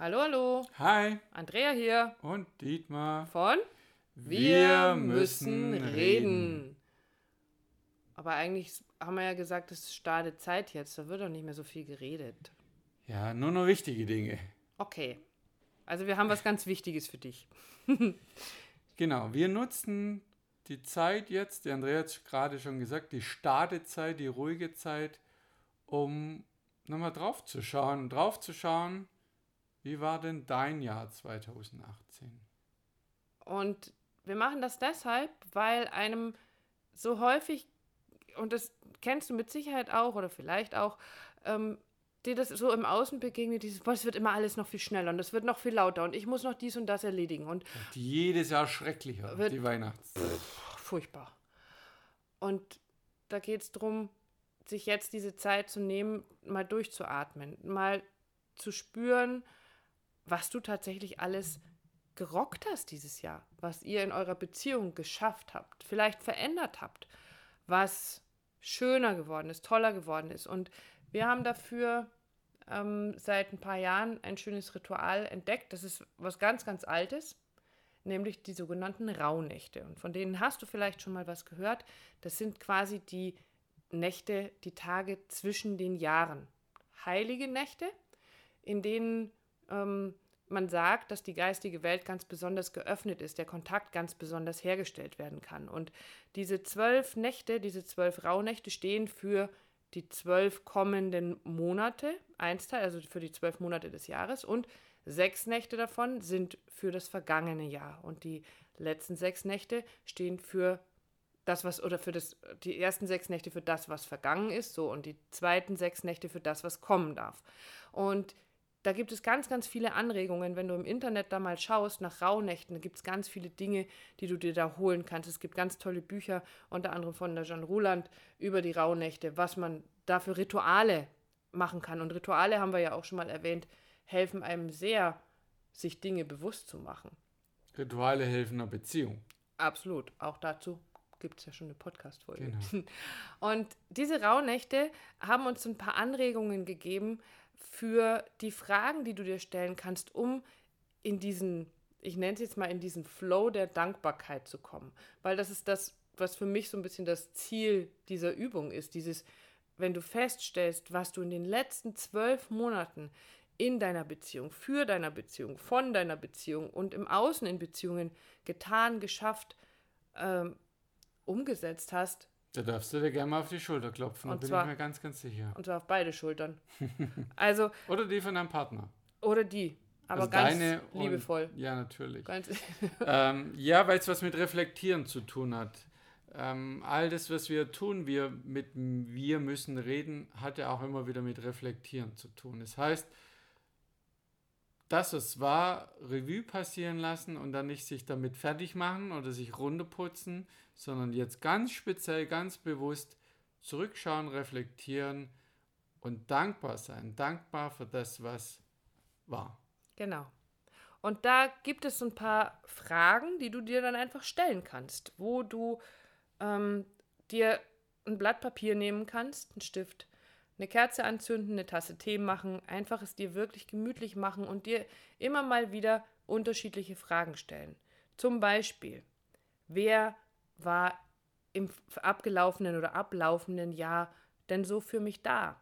Hallo, hallo. Hi. Andrea hier. Und Dietmar. Von Wir, müssen reden. reden. Aber eigentlich haben wir ja gesagt, es startet Zeit jetzt. Da wird doch nicht mehr so viel geredet. Ja, nur noch wichtige Dinge. Okay. Also wir haben was ganz Wichtiges für dich. Genau, wir nutzen die Zeit jetzt, der Andrea hat es gerade schon gesagt, die Startezeit, die ruhige Zeit, um nochmal drauf zu schauen. Drauf zu schauen, wie war denn dein Jahr 2018? Und wir machen das deshalb, weil einem so häufig, und das kennst du mit Sicherheit auch oder vielleicht auch, ähm, dir das so im Außen begegnet, dieses, boah, es wird immer alles noch viel schneller und es wird noch viel lauter und ich muss noch dies und das erledigen und Die jedes Jahr schrecklicher, Wird- die Weihnachtszeit. furchtbar. Und da geht es darum, sich jetzt diese Zeit zu nehmen, mal durchzuatmen, mal zu spüren, was du tatsächlich alles gerockt hast dieses Jahr, was ihr in eurer Beziehung geschafft habt, vielleicht verändert habt, was schöner geworden ist, toller geworden ist. Und wir haben dafür ähm, seit ein paar Jahren ein schönes Ritual entdeckt. Das ist was ganz, ganz Altes nämlich die sogenannten Rauhnächte. Und von denen hast du vielleicht schon mal was gehört. Das sind quasi die Nächte, die Tage zwischen den Jahren. Heilige Nächte, in denen ähm, man sagt, dass die geistige Welt ganz besonders geöffnet ist, der Kontakt ganz besonders hergestellt werden kann. Und diese zwölf Nächte, diese zwölf Rauhnächte stehen für die zwölf kommenden Monate, Einsteil, also für die zwölf Monate des Jahres und Sechs Nächte davon sind für das vergangene Jahr und die letzten sechs Nächte stehen für das, was, oder für das, die ersten sechs Nächte für das, was vergangen ist, so, und die zweiten sechs Nächte für das, was kommen darf. Und da gibt es ganz, ganz viele Anregungen. Wenn du im Internet da mal schaust nach Rauhnächten, da gibt es ganz viele Dinge, die du dir da holen kannst. Es gibt ganz tolle Bücher, unter anderem von der Jeanne Ruland, über die Rauhnächte, was man da für Rituale machen kann. Und Rituale haben wir ja auch schon mal erwähnt, helfen einem sehr, sich Dinge bewusst zu machen. Rituale helfen einer Beziehung. Absolut. Auch dazu gibt es ja schon eine Podcast-Folge. Genau. Und diese Rauhnächte haben uns ein paar Anregungen gegeben für die Fragen, die du dir stellen kannst, um in diesen, ich nenne es jetzt mal, in diesen Flow der Dankbarkeit zu kommen. Weil das ist das, was für mich so ein bisschen das Ziel dieser Übung ist. Dieses, wenn du feststellst, was du in den letzten zwölf Monaten in deiner Beziehung, für deiner Beziehung, von deiner Beziehung und im Außen in Beziehungen getan, geschafft, ähm, umgesetzt hast, Da darfst du dir gerne mal auf die Schulter klopfen, da Und bin zwar- ich mir ganz, ganz sicher. und zwar auf beide Schultern. Also, Oder die von deinem Partner. oder die, aber Also ganz deine und- liebevoll. Ja, natürlich. Ähm, ja, weil es was mit Reflektieren zu tun hat. Ähm, all das, was wir tun, wir mit wir müssen reden, hat ja auch immer wieder mit Reflektieren zu tun. Das heißt, das, was war, Revue passieren lassen und dann nicht sich damit fertig machen oder sich runterputzen, sondern jetzt ganz speziell, ganz bewusst zurückschauen, reflektieren und dankbar sein. Dankbar für das, was war. genau. Und da gibt es ein paar Fragen, die du dir dann einfach stellen kannst, wo du ähm, dir ein Blatt Papier nehmen kannst, einen Stift, eine Kerze anzünden, eine Tasse Tee machen, einfach es dir wirklich gemütlich machen und dir immer mal wieder unterschiedliche Fragen stellen. Zum Beispiel, wer war im abgelaufenen oder ablaufenden Jahr denn so für mich da?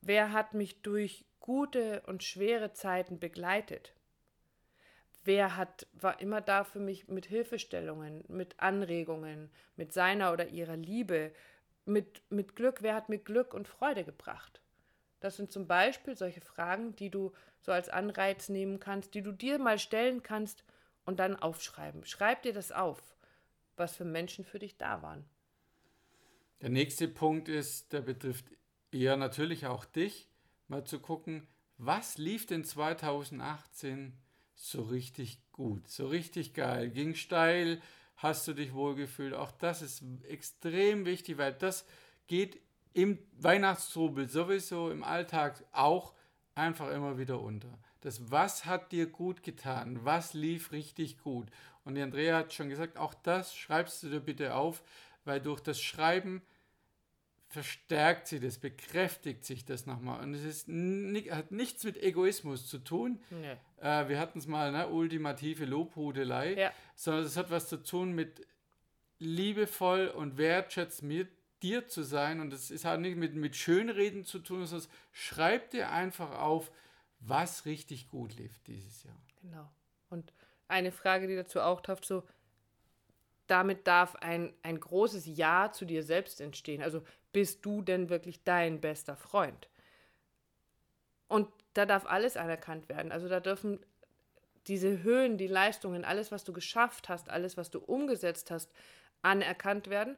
Wer hat mich durch gute und schwere Zeiten begleitet? Wer hat, war immer da für mich mit Hilfestellungen, mit Anregungen, mit seiner oder ihrer Liebe, mit, mit Glück? Wer hat mir Glück und Freude gebracht? Das sind zum Beispiel solche Fragen, die du so als Anreiz nehmen kannst, die du dir mal stellen kannst und dann aufschreiben. Schreib dir das auf, was für Menschen für dich da waren. Der nächste Punkt ist, der betrifft eher natürlich auch dich, mal zu gucken, was lief denn 2018 so richtig gut, so richtig geil, ging steil, hast du dich wohlgefühlt. Auch das ist extrem wichtig, weil das geht im Weihnachtstrubel sowieso, im Alltag auch einfach immer wieder unter. Das Was hat dir gut getan? Was lief richtig gut? Und die Andrea hat schon gesagt, auch das schreibst du dir bitte auf, weil durch das Schreiben verstärkt sie das, bekräftigt sich das nochmal. Und es ist hat nichts mit Egoismus zu tun. Nee. Äh, wir hatten es mal, ne, ultimative Lobhudelei, ja. sondern es hat was zu tun mit liebevoll und wertschätzt mit dir zu sein. Und es ist halt nicht mit, mit Schönreden zu tun, sondern schreib dir einfach auf, was richtig gut lief dieses Jahr. Genau. Und eine Frage, die dazu auch taucht, so, damit darf ein, ein großes Ja zu dir selbst entstehen. Also bist du denn wirklich dein bester Freund? Und da darf alles anerkannt werden. Also da dürfen diese Höhen, die Leistungen, alles, was du geschafft hast, alles, was du umgesetzt hast, anerkannt werden.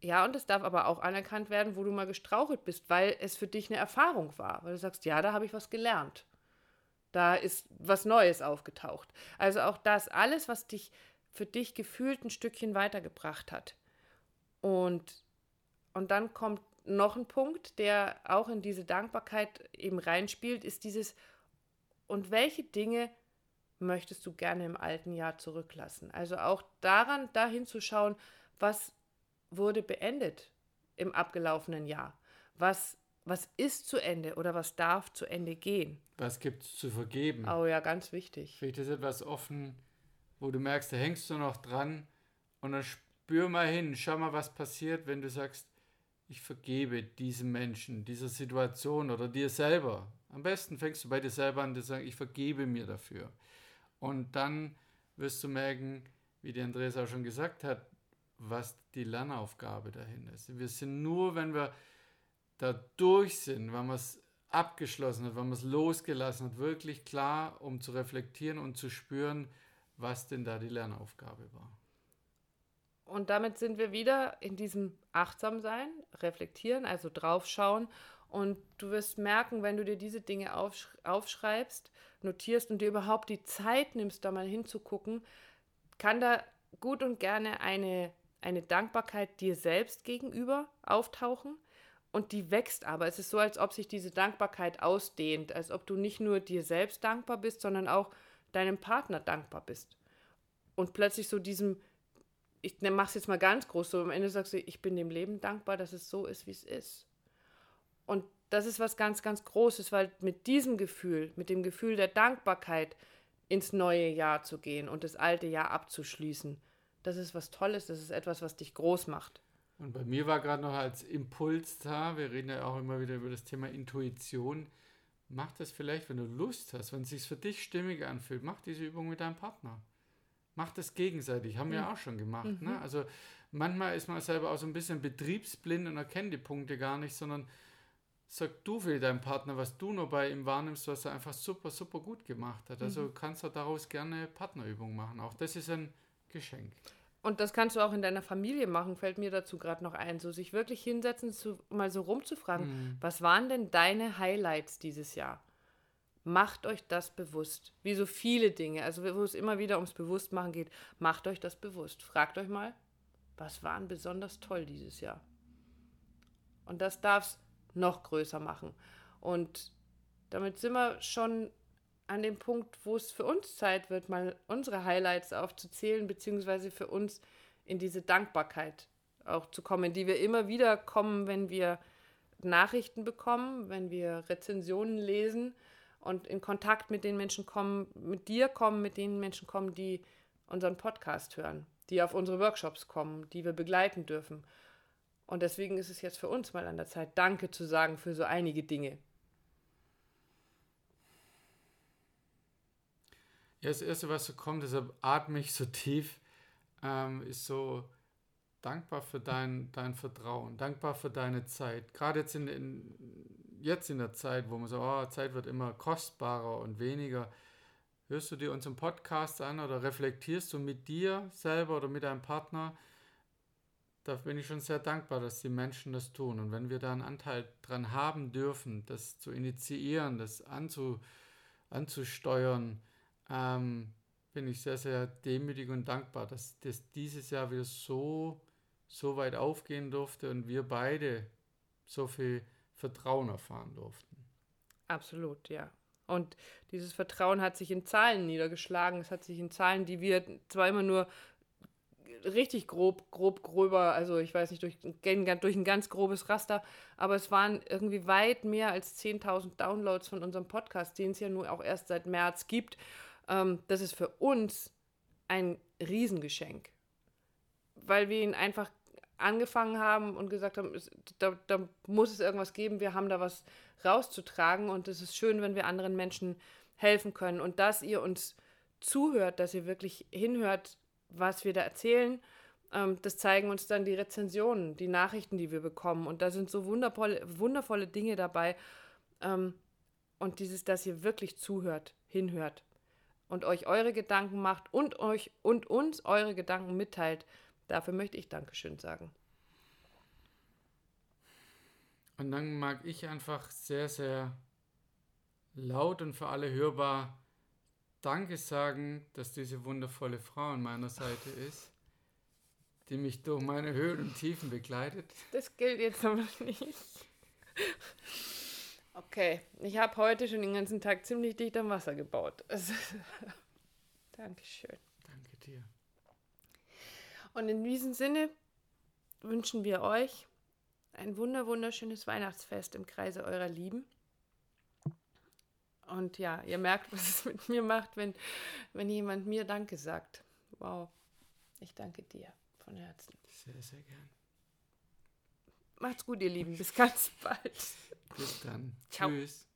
Ja, und es darf aber auch anerkannt werden, wo du mal gestrauchelt bist, weil es für dich eine Erfahrung war. Weil du sagst, ja, da habe ich was gelernt. Da ist was Neues aufgetaucht. Also auch das, alles, was dich für dich gefühlt ein Stückchen weitergebracht hat. Und, und dann kommt noch ein Punkt, der auch in diese Dankbarkeit eben reinspielt, ist dieses, und welche Dinge möchtest du gerne im alten Jahr zurücklassen? Also auch daran, dahin zu schauen, was wurde beendet im abgelaufenen Jahr? Was, was ist zu Ende oder was darf zu Ende gehen? Was gibt es zu vergeben? Oh ja, ganz wichtig. Vielleicht ist etwas offen, wo du merkst, da hängst du noch dran und dann spür mal hin, schau mal, was passiert, wenn du sagst, ich vergebe diesem Menschen, dieser Situation oder dir selber. Am besten fängst du bei dir selber an, zu sagen, ich vergebe mir dafür. Und dann wirst du merken, wie der Andreas auch schon gesagt hat, was die Lernaufgabe dahin ist. Wir sind nur, wenn wir da durch sind, wenn wir es abgeschlossen hat, wenn man es losgelassen hat, wirklich klar, um zu reflektieren und zu spüren, was denn da die Lernaufgabe war. Und damit sind wir wieder in diesem Achtsamsein, reflektieren, also draufschauen. Und du wirst merken, wenn du dir diese Dinge aufschreibst, notierst und dir überhaupt die Zeit nimmst, da mal hinzugucken, kann da gut und gerne eine, eine Dankbarkeit dir selbst gegenüber auftauchen. Und die wächst aber. Es ist so, als ob sich diese Dankbarkeit ausdehnt, als ob du nicht nur dir selbst dankbar bist, sondern auch deinem Partner dankbar bist. Und plötzlich so diesem, ich ne, mach's jetzt mal ganz groß, so am Ende sagst du, ich bin dem Leben dankbar, dass es so ist, wie es ist. Und das ist was ganz, ganz Großes, weil mit diesem Gefühl, mit dem Gefühl der Dankbarkeit ins neue Jahr zu gehen und das alte Jahr abzuschließen, das ist was Tolles, das ist etwas, was dich groß macht. Und bei mir war gerade noch als Impuls da, wir reden ja auch immer wieder über das Thema Intuition, Mach das vielleicht, wenn du Lust hast, wenn es sich für dich stimmig anfühlt, mach diese Übung mit deinem Partner. Mach das gegenseitig, haben wir ja. auch schon gemacht. Ne? Mhm. Ne? Also manchmal ist man selber auch so ein bisschen betriebsblind und erkennt die Punkte gar nicht, sondern sag du für deinem Partner, was du nur bei ihm wahrnimmst, was er einfach super, super gut gemacht hat. Also mhm. kannst du daraus gerne Partnerübung machen. Auch das ist ein Geschenk. Und das kannst du auch in deiner Familie machen, fällt mir dazu gerade noch ein. So sich wirklich hinsetzen, zu, mal so rumzufragen, mhm. was waren denn deine Highlights dieses Jahr? Macht euch das bewusst. Wie so viele Dinge, also wo es immer wieder ums Bewusstmachen geht, macht euch das bewusst. Fragt euch mal, was waren besonders toll dieses Jahr? Und das darf es noch größer machen. Und damit sind wir schon an dem Punkt, wo es für uns Zeit wird, mal unsere Highlights aufzuzählen, beziehungsweise für uns in diese Dankbarkeit auch zu kommen, die wir immer wieder kommen, wenn wir Nachrichten bekommen, wenn wir Rezensionen lesen und in Kontakt mit den Menschen kommen, mit dir kommen, mit den Menschen kommen, die unseren Podcast hören, die auf unsere Workshops kommen, die wir begleiten dürfen. Und deswegen ist es jetzt für uns mal an der Zeit, Danke zu sagen für so einige Dinge, Ja, das Erste, was so kommt, deshalb atme ich so tief, ähm, ist so dankbar für dein, dein Vertrauen, dankbar für deine Zeit. Gerade jetzt in, in, jetzt in der Zeit, wo man so, oh, Zeit wird immer kostbarer und weniger. Hörst du dir unseren Podcast an oder reflektierst du mit dir selber oder mit deinem Partner? Da bin ich schon sehr dankbar, dass die Menschen das tun. Und wenn wir da einen Anteil dran haben dürfen, das zu initiieren, das anzu, anzusteuern, ähm, bin ich sehr, sehr demütig und dankbar, dass das dieses Jahr wieder so, so weit aufgehen durfte und wir beide so viel Vertrauen erfahren durften. Absolut, ja. Und dieses Vertrauen hat sich in Zahlen niedergeschlagen. Es hat sich in Zahlen, die wir zwar immer nur richtig grob, grob gröber, also ich weiß nicht, durch, durch ein ganz grobes Raster, aber es waren irgendwie weit mehr als 10.000 Downloads von unserem Podcast, den es ja nur auch erst seit März gibt. Ähm, das ist für uns ein Riesengeschenk, weil wir ihn einfach angefangen haben und gesagt haben, es, da, da muss es irgendwas geben, wir haben da was rauszutragen und es ist schön, wenn wir anderen Menschen helfen können und dass ihr uns zuhört, dass ihr wirklich hinhört, was wir da erzählen. Ähm, das zeigen uns dann die Rezensionen, die Nachrichten, die wir bekommen. Und da sind so wundervolle, wundervolle Dinge dabei. Ähm, und dieses, dass ihr wirklich zuhört, hinhört und euch eure Gedanken macht und euch und uns eure Gedanken mitteilt. Dafür möchte ich Dankeschön sagen. Und dann mag ich einfach sehr, sehr laut und für alle hörbar Danke sagen, dass diese wundervolle Frau an meiner Seite ist, die mich durch meine Höhen und Tiefen begleitet. Das gilt jetzt aber nicht. Okay, ich habe heute schon den ganzen Tag ziemlich dicht am Wasser gebaut. Dankeschön. Danke dir. Und in diesem Sinne wünschen wir euch ein wunder wunderschönes Weihnachtsfest im Kreise eurer Lieben. Und ja, ihr merkt, was es mit mir macht, wenn, wenn jemand mir Danke sagt. Wow, ich danke dir von Herzen. Sehr, sehr gern. Macht's gut, ihr Lieben. Bis ganz bald. Bis dann. Ciao. Tschüss.